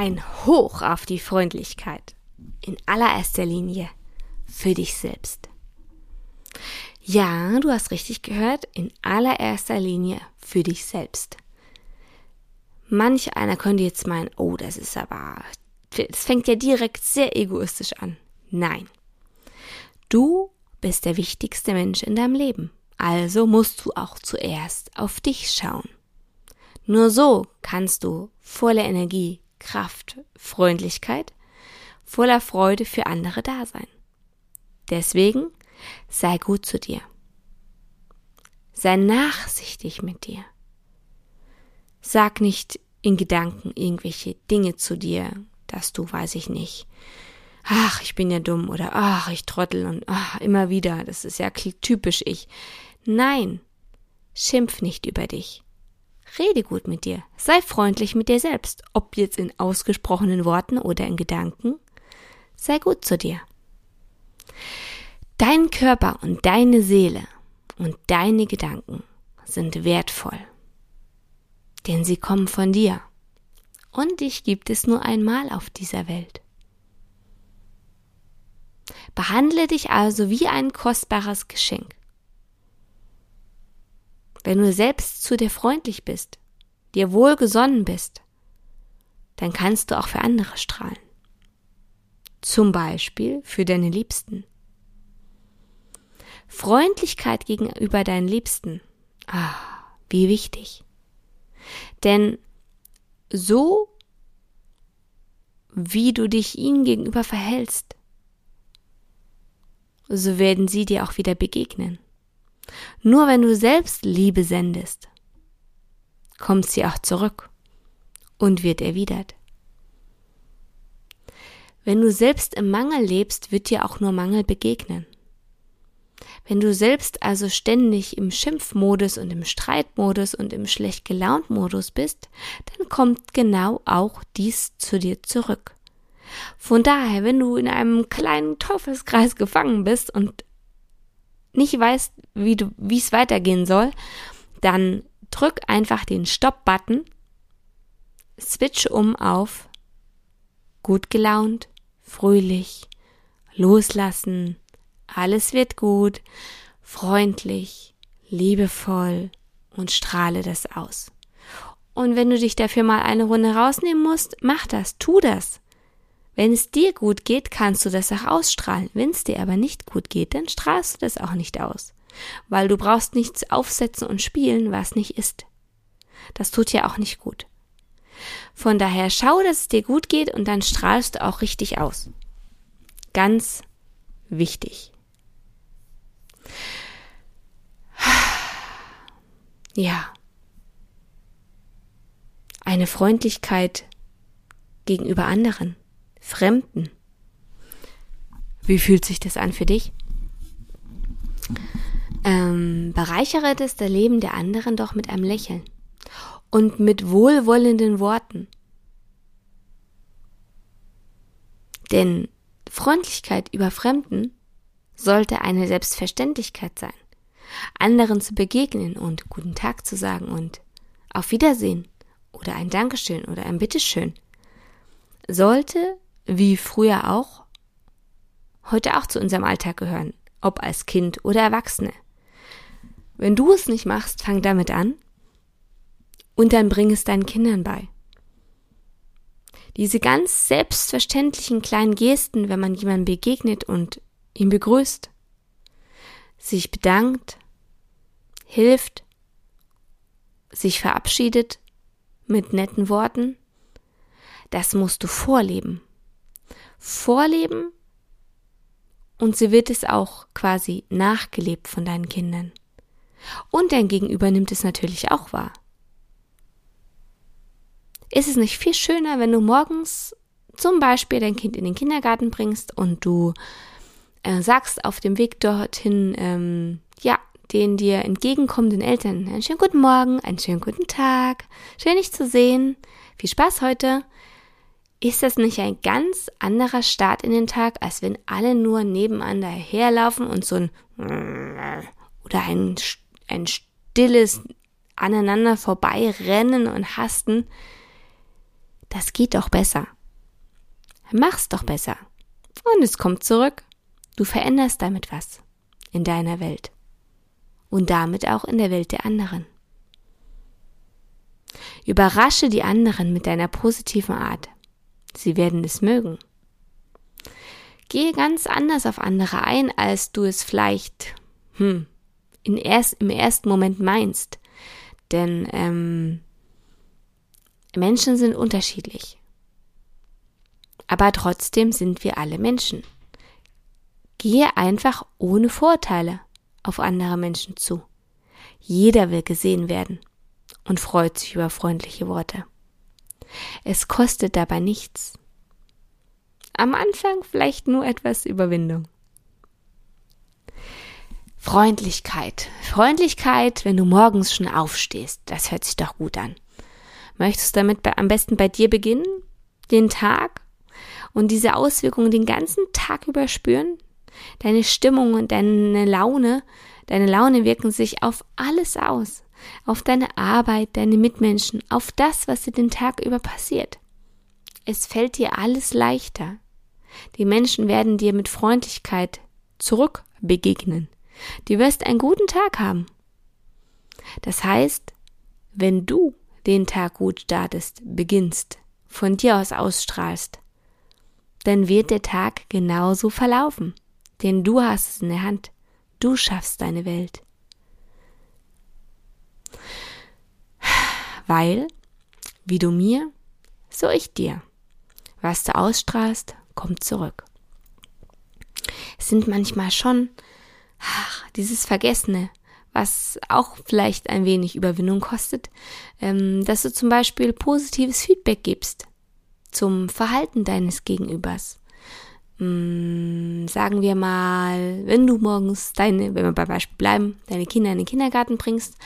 Ein Hoch auf die Freundlichkeit. In allererster Linie für dich selbst. Ja, du hast richtig gehört, in allererster Linie für dich selbst. Manch einer könnte jetzt meinen, oh, das ist aber, das fängt ja direkt sehr egoistisch an. Nein. Du bist der wichtigste Mensch in deinem Leben. Also musst du auch zuerst auf dich schauen. Nur so kannst du voller Energie Kraft, Freundlichkeit, voller Freude für andere da sein. Deswegen sei gut zu dir. Sei nachsichtig mit dir. Sag nicht in Gedanken irgendwelche Dinge zu dir, dass du, weiß ich nicht, ach, ich bin ja dumm oder ach, ich trottel und ach, immer wieder, das ist ja typisch ich. Nein, schimpf nicht über dich. Rede gut mit dir, sei freundlich mit dir selbst, ob jetzt in ausgesprochenen Worten oder in Gedanken. Sei gut zu dir. Dein Körper und deine Seele und deine Gedanken sind wertvoll, denn sie kommen von dir und dich gibt es nur einmal auf dieser Welt. Behandle dich also wie ein kostbares Geschenk. Wenn du selbst zu dir freundlich bist, dir wohlgesonnen bist, dann kannst du auch für andere strahlen. Zum Beispiel für deine Liebsten. Freundlichkeit gegenüber deinen Liebsten. Ah, wie wichtig. Denn so wie du dich ihnen gegenüber verhältst, so werden sie dir auch wieder begegnen. Nur wenn du selbst Liebe sendest, kommt sie auch zurück und wird erwidert. Wenn du selbst im Mangel lebst, wird dir auch nur Mangel begegnen. Wenn du selbst also ständig im Schimpfmodus und im Streitmodus und im schlecht gelaunt Modus bist, dann kommt genau auch dies zu dir zurück. Von daher, wenn du in einem kleinen Teufelskreis gefangen bist und nicht weißt, wie du, wie es weitergehen soll, dann drück einfach den Stopp-Button, switch um auf gut gelaunt, fröhlich, loslassen, alles wird gut, freundlich, liebevoll und strahle das aus. Und wenn du dich dafür mal eine Runde rausnehmen musst, mach das, tu das. Wenn es dir gut geht, kannst du das auch ausstrahlen. Wenn es dir aber nicht gut geht, dann strahlst du das auch nicht aus. Weil du brauchst nichts aufsetzen und spielen, was nicht ist. Das tut ja auch nicht gut. Von daher schau, dass es dir gut geht und dann strahlst du auch richtig aus. Ganz wichtig. Ja. Eine Freundlichkeit gegenüber anderen. Fremden. Wie fühlt sich das an für dich? Ähm, bereichere das Leben der anderen doch mit einem Lächeln und mit wohlwollenden Worten. Denn Freundlichkeit über Fremden sollte eine Selbstverständlichkeit sein. Anderen zu begegnen und guten Tag zu sagen und auf Wiedersehen oder ein Dankeschön oder ein Bitteschön sollte wie früher auch, heute auch zu unserem Alltag gehören, ob als Kind oder Erwachsene. Wenn du es nicht machst, fang damit an und dann bring es deinen Kindern bei. Diese ganz selbstverständlichen kleinen Gesten, wenn man jemandem begegnet und ihn begrüßt, sich bedankt, hilft, sich verabschiedet mit netten Worten, das musst du vorleben vorleben und sie wird es auch quasi nachgelebt von deinen Kindern. Und dein Gegenüber nimmt es natürlich auch wahr. Ist es nicht viel schöner, wenn du morgens zum Beispiel dein Kind in den Kindergarten bringst und du äh, sagst auf dem Weg dorthin, ähm, ja, den dir entgegenkommenden Eltern einen schönen guten Morgen, einen schönen guten Tag, schön dich zu sehen, viel Spaß heute. Ist das nicht ein ganz anderer Start in den Tag, als wenn alle nur nebeneinander herlaufen und so ein oder ein, ein stilles aneinander vorbeirennen und hasten? Das geht doch besser. Mach's doch besser. Und es kommt zurück. Du veränderst damit was in deiner Welt und damit auch in der Welt der anderen. Überrasche die anderen mit deiner positiven Art. Sie werden es mögen. Gehe ganz anders auf andere ein, als du es vielleicht hm, in erst, im ersten Moment meinst. Denn ähm, Menschen sind unterschiedlich. Aber trotzdem sind wir alle Menschen. Gehe einfach ohne Vorteile auf andere Menschen zu. Jeder will gesehen werden und freut sich über freundliche Worte. Es kostet dabei nichts. Am Anfang vielleicht nur etwas Überwindung. Freundlichkeit. Freundlichkeit, wenn du morgens schon aufstehst. Das hört sich doch gut an. Möchtest du damit am besten bei dir beginnen? Den Tag? Und diese Auswirkungen den ganzen Tag über spüren? Deine Stimmung und deine Laune, deine Laune wirken sich auf alles aus. Auf deine Arbeit, deine Mitmenschen, auf das, was dir den Tag über passiert. Es fällt dir alles leichter. Die Menschen werden dir mit Freundlichkeit zurück begegnen. Du wirst einen guten Tag haben. Das heißt, wenn du den Tag gut startest, beginnst, von dir aus ausstrahlst, dann wird der Tag genauso verlaufen. Denn du hast es in der Hand. Du schaffst deine Welt. Weil, wie du mir, so ich dir. Was du ausstrahlst, kommt zurück. Es sind manchmal schon ach, dieses Vergessene, was auch vielleicht ein wenig Überwindung kostet, ähm, dass du zum Beispiel positives Feedback gibst zum Verhalten deines Gegenübers. Mm, sagen wir mal, wenn du morgens deine, wenn wir bei Beispiel bleiben, deine Kinder in den Kindergarten bringst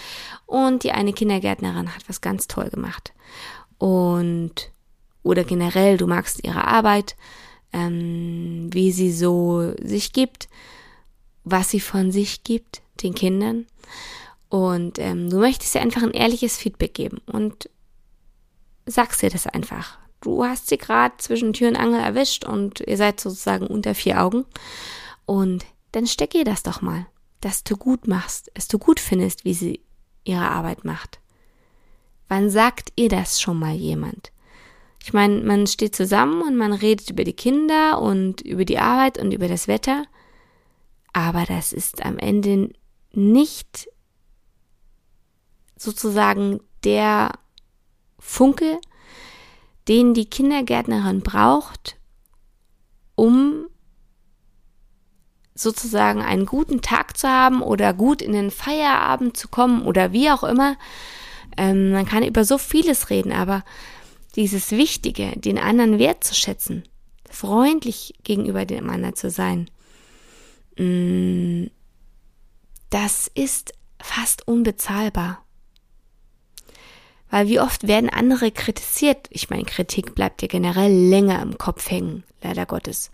und die eine Kindergärtnerin hat was ganz toll gemacht. Und oder generell du magst ihre Arbeit, ähm, wie sie so sich gibt, was sie von sich gibt den Kindern. Und ähm, du möchtest ihr einfach ein ehrliches Feedback geben und sagst ihr das einfach du hast sie gerade zwischen Tür und Angel erwischt und ihr seid sozusagen unter vier Augen. Und dann steck ihr das doch mal, dass du gut machst, dass du gut findest, wie sie ihre Arbeit macht. Wann sagt ihr das schon mal jemand? Ich meine, man steht zusammen und man redet über die Kinder und über die Arbeit und über das Wetter, aber das ist am Ende nicht sozusagen der Funke, den die Kindergärtnerin braucht, um sozusagen einen guten Tag zu haben oder gut in den Feierabend zu kommen oder wie auch immer. Ähm, man kann über so vieles reden, aber dieses Wichtige, den anderen wertzuschätzen, freundlich gegenüber dem anderen zu sein, mm, das ist fast unbezahlbar. Weil wie oft werden andere kritisiert? Ich meine, Kritik bleibt ja generell länger im Kopf hängen, leider Gottes.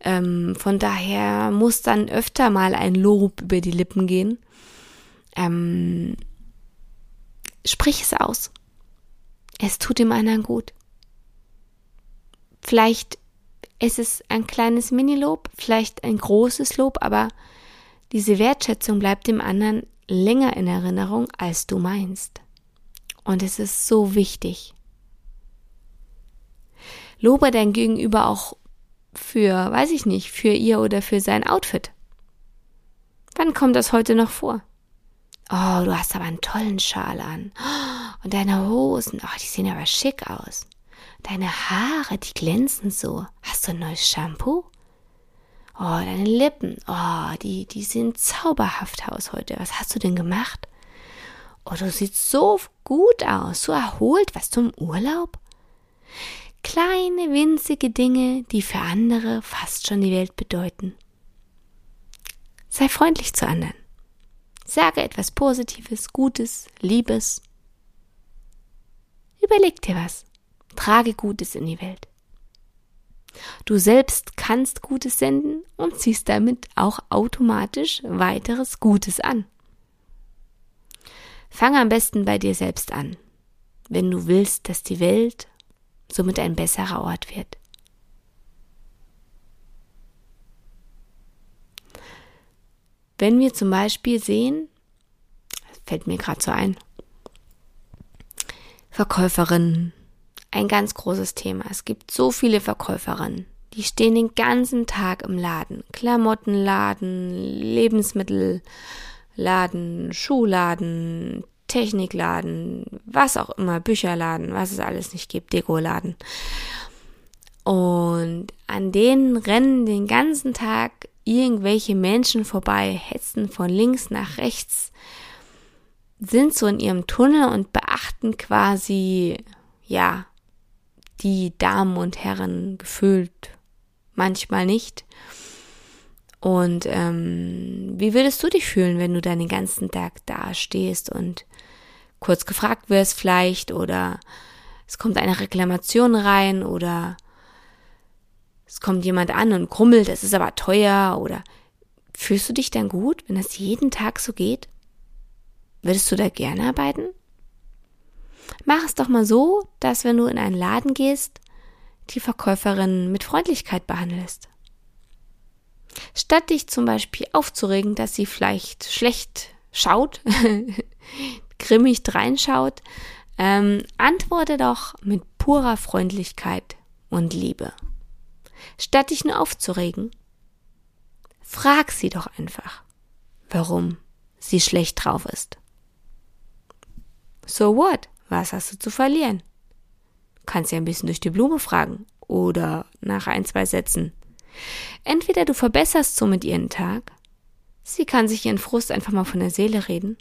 Ähm, von daher muss dann öfter mal ein Lob über die Lippen gehen. Ähm, sprich es aus. Es tut dem anderen gut. Vielleicht ist es ein kleines Minilob, vielleicht ein großes Lob, aber diese Wertschätzung bleibt dem anderen länger in Erinnerung, als du meinst. Und es ist so wichtig. Lobe dein Gegenüber auch für, weiß ich nicht, für ihr oder für sein Outfit. Wann kommt das heute noch vor? Oh, du hast aber einen tollen Schal an. Und deine Hosen, oh, die sehen aber schick aus. Deine Haare, die glänzen so. Hast du ein neues Shampoo? Oh, deine Lippen. Oh, die, die sehen zauberhaft aus heute. Was hast du denn gemacht? Oh, du siehst so gut aus, so erholt. Was zum Urlaub? Kleine, winzige Dinge, die für andere fast schon die Welt bedeuten. Sei freundlich zu anderen. Sage etwas Positives, Gutes, Liebes. Überleg dir was. Trage Gutes in die Welt. Du selbst kannst Gutes senden und ziehst damit auch automatisch weiteres Gutes an. Fange am besten bei dir selbst an, wenn du willst, dass die Welt somit ein besserer Ort wird. Wenn wir zum Beispiel sehen, fällt mir gerade so ein, Verkäuferinnen, ein ganz großes Thema. Es gibt so viele Verkäuferinnen, die stehen den ganzen Tag im Laden. Klamottenladen, Lebensmittelladen, Schuhladen, Technikladen, was auch immer, Bücherladen, was es alles nicht gibt, Dekoladen. Und an denen rennen den ganzen Tag irgendwelche Menschen vorbei, hetzen von links nach rechts, sind so in ihrem Tunnel und beachten quasi, ja, die Damen und Herren gefühlt manchmal nicht. Und ähm, wie würdest du dich fühlen, wenn du dann den ganzen Tag da stehst und kurz gefragt wirst vielleicht oder es kommt eine Reklamation rein oder es kommt jemand an und krummelt, es ist aber teuer oder fühlst du dich dann gut, wenn das jeden Tag so geht? Würdest du da gerne arbeiten? Mach es doch mal so, dass wenn du in einen Laden gehst, die Verkäuferin mit Freundlichkeit behandelst. Statt dich zum Beispiel aufzuregen, dass sie vielleicht schlecht schaut, grimmig reinschaut, ähm, antworte doch mit purer Freundlichkeit und Liebe. Statt dich nur aufzuregen, frag sie doch einfach, warum sie schlecht drauf ist. So what? Was hast du zu verlieren? kannst ja ein bisschen durch die Blume fragen oder nach ein, zwei Sätzen. Entweder du verbesserst somit ihren Tag, sie kann sich ihren Frust einfach mal von der Seele reden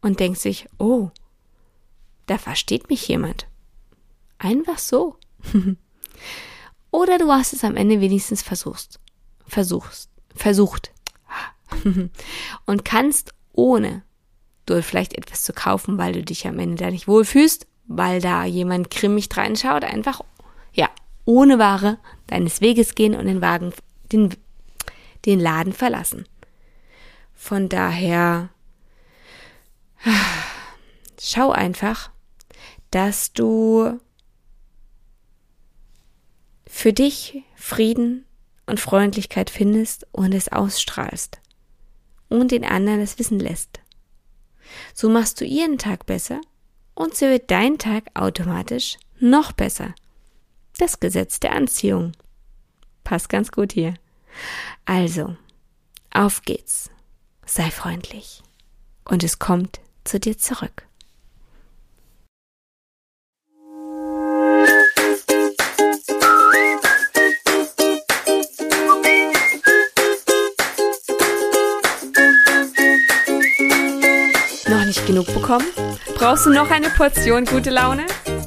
und denkt sich, oh, da versteht mich jemand. Einfach so. Oder du hast es am Ende wenigstens versuchst. Versuchst. Versucht. Und kannst ohne dort vielleicht etwas zu kaufen, weil du dich am Ende da nicht wohlfühlst, weil da jemand grimmig reinschaut, einfach, ja, ohne Ware deines Weges gehen und den Wagen, den, den Laden verlassen. Von daher, schau einfach, dass du für dich Frieden und Freundlichkeit findest und es ausstrahlst und den anderen es wissen lässt. So machst du ihren Tag besser und so wird dein Tag automatisch noch besser. Das Gesetz der Anziehung. Passt ganz gut hier. Also, auf geht's. Sei freundlich. Und es kommt zu dir zurück. Noch nicht genug bekommen? Brauchst du noch eine Portion gute Laune?